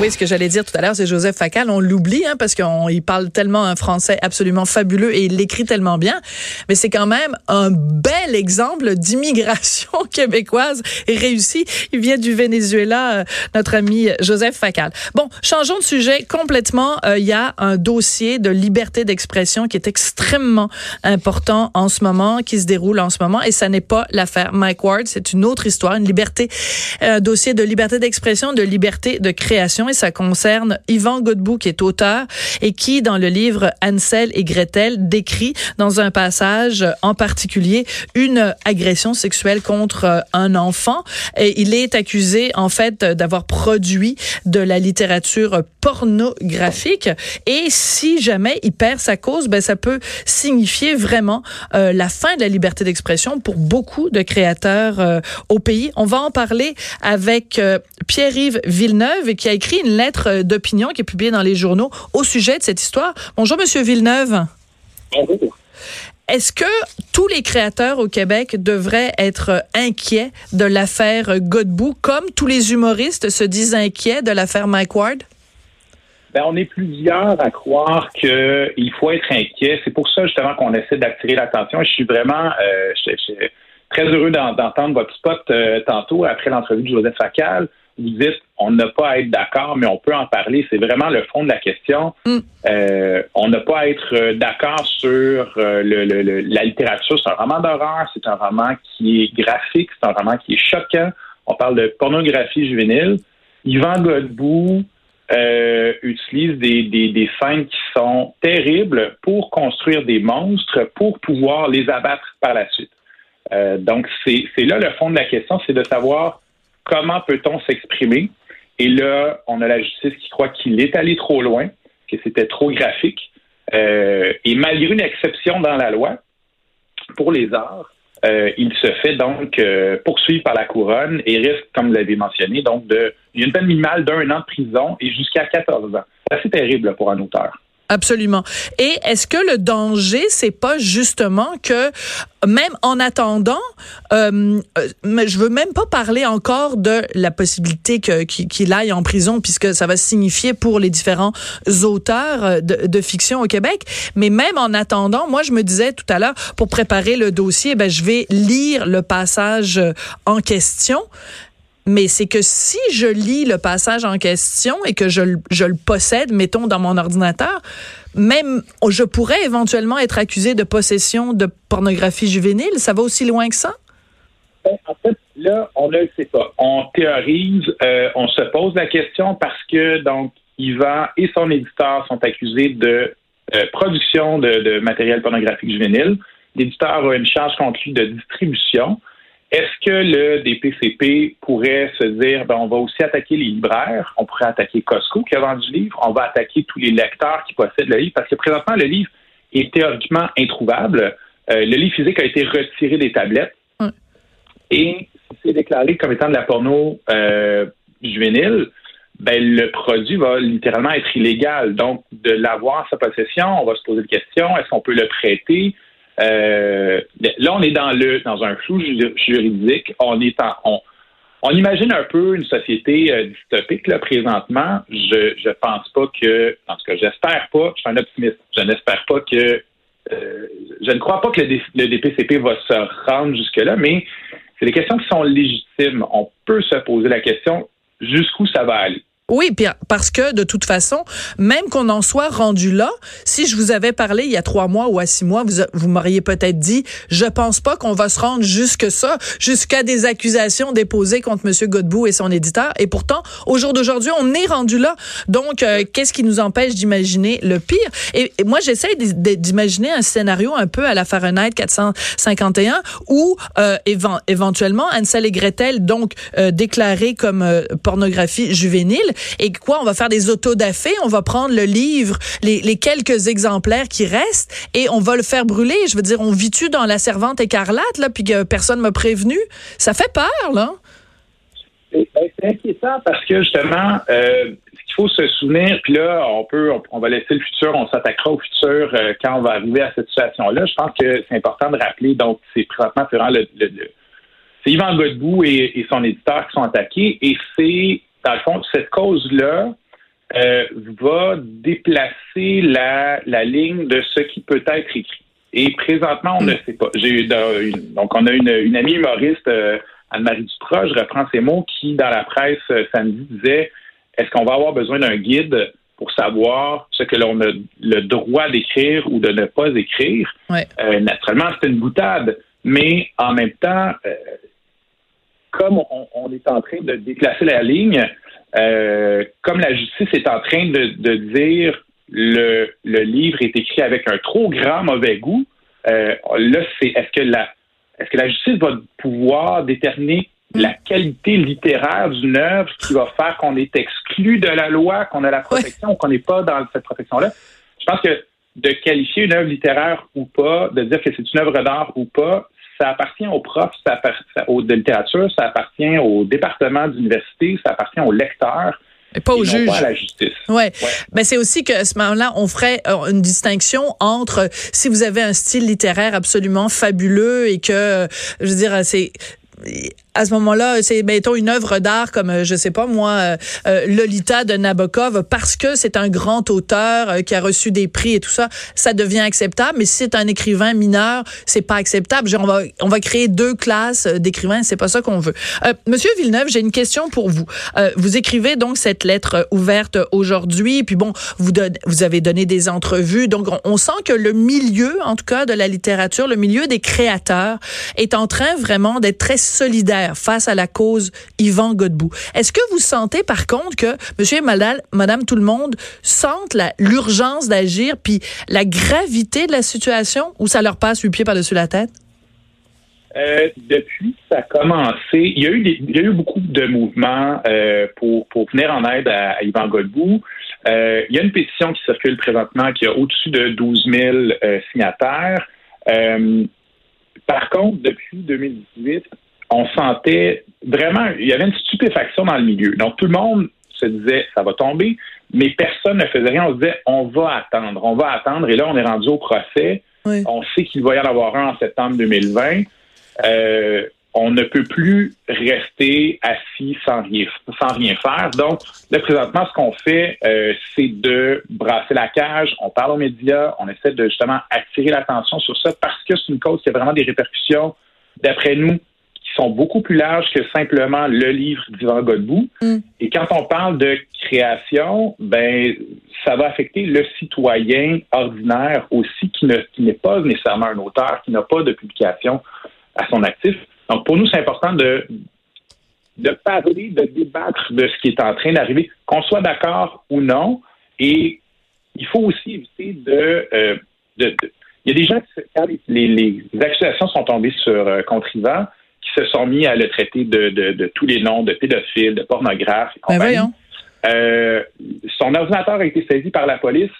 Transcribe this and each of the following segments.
Oui, ce que j'allais dire tout à l'heure, c'est Joseph Facal. On l'oublie hein, parce qu'il parle tellement un français absolument fabuleux et il l'écrit tellement bien. Mais c'est quand même un bel exemple d'immigration québécoise réussie. Il vient du Venezuela, euh, notre ami Joseph Facal. Bon, changeons de sujet complètement. Euh, il y a un dossier de liberté d'expression qui est extrêmement important en ce moment, qui se déroule en ce moment. Et ça n'est pas l'affaire Mike Ward. C'est une autre histoire, une liberté, un dossier de liberté d'expression, de liberté de création et ça concerne Yvan Godbout qui est auteur et qui dans le livre Ansel et Gretel décrit dans un passage en particulier une agression sexuelle contre euh, un enfant et il est accusé en fait d'avoir produit de la littérature pornographique et si jamais il perd sa cause ben ça peut signifier vraiment euh, la fin de la liberté d'expression pour beaucoup de créateurs euh, au pays. On va en parler avec Pierre-Yves Villeneuve qui a écrit une lettre euh, d'opinion qui est publiée dans les journaux au sujet de cette histoire. Bonjour, Monsieur Villeneuve. Bonjour. Est-ce que tous les créateurs au Québec devraient être inquiets de l'affaire Godbout, comme tous les humoristes se disent inquiets de l'affaire Mike Ward? Ben, on est plusieurs à croire qu'il faut être inquiet. C'est pour ça justement qu'on essaie d'attirer l'attention. Je suis vraiment euh, je, je, très heureux d'entendre votre spot euh, tantôt après l'entrevue de Joseph Facal vous dites on n'a pas à être d'accord, mais on peut en parler. C'est vraiment le fond de la question. Mm. Euh, on n'a pas à être euh, d'accord sur euh, le, la littérature. C'est un roman d'horreur, c'est un roman qui est graphique, c'est un roman qui est choquant. On parle de pornographie juvénile. Yvan Godbout utilise des, des, des scènes qui sont terribles pour construire des monstres, pour pouvoir les abattre par la suite. donc, c'est là le fond de la question, c'est de savoir comment peut-on s'exprimer? Et là, on a la justice qui croit qu'il est allé trop loin, que c'était trop graphique. Euh, et malgré une exception dans la loi pour les arts, euh, il se fait donc euh, poursuivre par la couronne et risque, comme vous l'avez mentionné, donc de une peine minimale d'un an de prison et jusqu'à 14 ans. C'est assez terrible pour un auteur. Absolument. Et est-ce que le danger, c'est pas justement que même en attendant, euh, euh je veux même pas parler encore de la possibilité qu'il aille en prison, puisque ça va signifier pour les différents auteurs euh, de, de, fiction au Québec. Mais même en attendant, moi, je me disais tout à l'heure, pour préparer le dossier, ben, je vais lire le passage en question mais c'est que si je lis le passage en question et que je, je, le possède, mettons, dans mon ordinateur, même je pourrais éventuellement être accusé de possession de pornographie juvénile. Ça va aussi loin que ça? Ben, en fait, là, on ne le sait pas. On théorise, euh, on se pose la question parce que, donc, Yvan et son éditeur sont accusés de euh, production de, de matériel pornographique juvénile. L'éditeur a une charge contre lui de distribution. Est-ce que le DPCP pourrait se dire, ben, on va aussi attaquer les libraires, on pourrait attaquer Costco qui a vendu le livre, on va attaquer tous les lecteurs qui possèdent le livre, parce que présentement, le livre est théoriquement introuvable. Euh, le livre physique a été retiré des tablettes et c'est déclaré comme étant de la porno euh, juvénile. Ben, le produit va littéralement être illégal. Donc, de l'avoir sa possession, on va se poser des questions. Est-ce qu'on peut le prêter? Euh, là, on est dans le dans un flou juridique. On est en, on, imagine un peu une société euh, dystopique là présentement. Je je pense pas que, en tout cas, j'espère pas. Je suis un optimiste. Je n'espère pas que euh, je ne crois pas que le, le, DPCP va se rendre jusque-là, mais c'est des questions qui sont légitimes. On peut se poser la question jusqu'où ça va aller? Oui, parce que de toute façon, même qu'on en soit rendu là, si je vous avais parlé il y a trois mois ou à six mois, vous, vous m'auriez peut-être dit, je pense pas qu'on va se rendre jusque ça, jusqu'à des accusations déposées contre Monsieur Godbout et son éditeur. Et pourtant, au jour d'aujourd'hui, on est rendu là. Donc, euh, qu'est-ce qui nous empêche d'imaginer le pire? Et, moi, j'essaie d'imaginer un scénario un peu à la Fahrenheit 451 où euh, éventuellement Ansel et Gretel, donc euh, déclarés comme pornographie juvénile, Et quoi, on va faire des autodafés, on va prendre le livre, les, quelques exemplaires qui restent, et on va le faire brûler. Je veux dire, on vit-tu dans la servante écarlate, là, puis que personne m'a prévenu? Ça fait peur, là. C'est inquiétant parce que justement, euh, ce qu'il faut se souvenir, puis là, on peut, on, va laisser le futur, on s'attaquera au futur euh, quand on va arriver à cette situation-là. Je pense que c'est important de rappeler, donc, c'est présentement, c'est vraiment le, c'est Yvan Godbout et, son éditeur qui sont attaqués, et c'est, dans le fond, cette cause-là euh, va déplacer la, la ligne de ce qui peut être écrit. Et présentement, on ne sait pas. J'ai eu donc on a une, une amie humoriste Anne-Marie Duprat, je reprends ces mots, qui, dans la presse euh, samedi, disait est-ce qu'on va avoir besoin d'un guide pour savoir ce que l'on a le droit d'écrire ou de ne pas écrire? Euh, naturellement, c'est une boutade, mais en même temps, euh, comme on, est en train de déplacer la ligne, comme la justice est en train de, dire le, le livre est écrit avec un trop grand mauvais goût, là, c'est est-ce que la est-ce que la justice va pouvoir déterminer la qualité littéraire d'une œuvre qui va faire qu'on est exclu de la loi, qu'on a la protection ou qu'on n'est pas dans cette protection-là? Je pense que de qualifier une œuvre littéraire ou pas, de dire que c'est une œuvre d'art ou pas, ça appartient aux profs ça appartient aux, de littérature, ça appartient au département d'université, ça appartient aux lecteurs. Et pas au juge. Pas à la justice. Ouais. Ben c'est aussi que à ce moment-là, on ferait euh, une distinction entre si vous avez un style littéraire absolument fabuleux et que, je veux dire, c'est à ce moment-là, c'est mettons une œuvre d'art comme euh, je sais pas moi euh, euh, Lolita de Nabokov parce que c'est un grand auteur qui a reçu des prix et tout ça, ça devient acceptable. Mais si c'est un écrivain mineur, c'est pas acceptable. Genre, on va on va créer deux classes d'écrivains, c'est pas ça qu'on veut. Monsieur Villeneuve, j'ai une question pour vous. vous écrivez donc cette lettre ouverte aujourd'hui, puis bon, vous vous avez donné des entrevues, donc on, on sent que le milieu, en tout cas de la littérature, le milieu des créateurs, est en train vraiment d'être très solidaire face à la cause Yvan Godbout. Est-ce que vous sentez par contre que monsieur et madame, tout le monde sentent l'urgence d'agir puis la gravité de la situation ou ça leur passe huit pieds par-dessus la tête? Euh, depuis que ça a commencé, il y a eu, il y a eu beaucoup de mouvements euh, pour, pour venir en aide à, Yvan Godbout. Euh, il y a une pétition qui circule présentement qui a au-dessus de 12 000 signataires. par contre, depuis 2018, on sentait vraiment, il y avait une stupéfaction dans le milieu. Donc, tout le monde se disait, ça va tomber, mais personne ne faisait rien. On se disait, on va attendre, on va attendre. Et là, on est rendu au procès. On sait qu'il va y en avoir un en septembre 2020. Euh, on ne peut plus rester assis sans rien, sans rien faire. Donc, là, présentement, ce qu'on fait, euh, c'est de brasser la cage. On parle aux médias. On essaie de justement attirer l'attention sur ça parce que c'est une cause qui a vraiment des répercussions, d'après nous, sont beaucoup plus larges que simplement le livre d'Yvan Godbout. Mm. Et quand on parle de création, ben ça va affecter le citoyen ordinaire aussi qui ne qui n'est pas nécessairement un auteur, qui n'a pas de publication à son actif. Donc pour nous, c'est important de de parler, de débattre de ce qui est en train d'arriver, qu'on soit d'accord ou non. Et il faut aussi éviter de, euh, de, il y a des gens qui, quand les, les, accusations sont tombées sur euh, qui se sont mis à le traiter de, de, tous les noms de pédophiles, de pornographes et ben euh, son ordinateur a été saisi par la police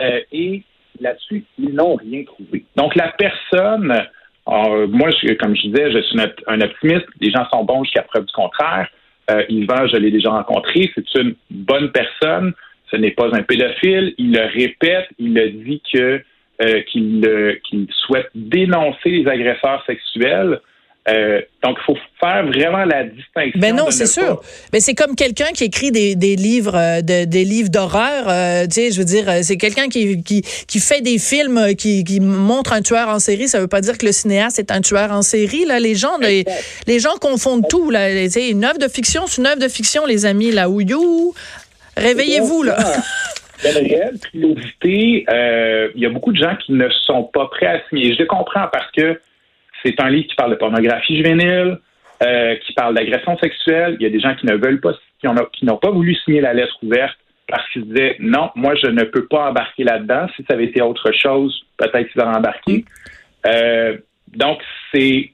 euh, et là-dessus, ils n'ont rien trouvé. Donc, la personne, euh, moi, comme je disais, je suis un optimiste. Les gens sont bons jusqu'à preuve du contraire. Yvan, je l'ai déjà rencontré. C'est une bonne personne. Ce n'est pas un pédophile. Il le répète. Il le dit que qu'il souhaite dénoncer les agresseurs sexuels. Euh, donc, il faut faire vraiment la distinction. Ben non, c'est sûr. Mais c'est comme quelqu'un qui écrit des, des livres, euh, de, des livres d'horreur. Euh, tu sais, je veux dire, c'est quelqu'un qui, qui, qui fait des films qui, qui montre un tueur en série. Ça veut pas dire que le cinéaste est un tueur en série. Là, les gens, les, les gens confondent tout. Là, une œuvre de fiction, c'est une œuvre de fiction, les amis. Là, réveillez-vous là. Réelle il y a beaucoup de gens qui ne sont pas prêts à signer. Je les comprends parce que c'est un livre qui parle de pornographie juvénile, euh, qui parle d'agression sexuelle. Il y a des gens qui ne veulent pas, qui n'ont pas voulu signer la lettre ouverte parce qu'ils disaient non, moi je ne peux pas embarquer là-dedans. Si ça avait été autre chose, peut-être qu'ils auraient embarqué. Euh, donc c'est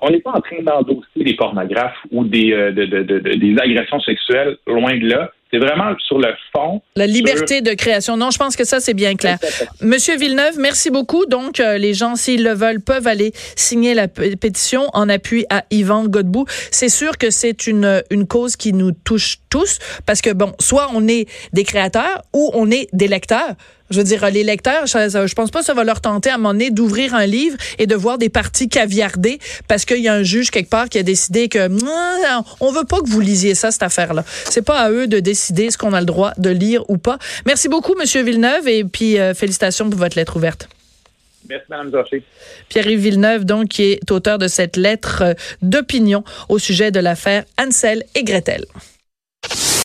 on n'est pas en train d'endosser des pornographes ou des, euh, des agressions sexuelles, loin de là. C'est vraiment sur le fond. La liberté de création. Non, je pense que ça, c'est bien clair. Monsieur Villeneuve, merci beaucoup. Donc, euh, les gens, s'ils le veulent, peuvent aller signer la pétition en appui à Yvan Godbout. C'est sûr que c'est une, une cause qui nous touche tous parce que, bon, soit on est des créateurs ou on est des lecteurs. Je veux dire, les lecteurs, je, pense pas que ça va leur tenter à un moment donné d'ouvrir un livre et de voir des parties caviardées parce qu'il y a un juge quelque part qui a décidé que on veut pas que vous lisiez ça cette affaire-là. C'est pas à eux de décider ce qu'on a le droit de lire ou pas. Merci beaucoup, Monsieur Villeneuve, et puis euh, félicitations pour votre lettre ouverte. Merci, Mme. Pierre-Yves Villeneuve, donc, qui est auteur de cette lettre euh, d'opinion au sujet de l'affaire Ansel et Gretel.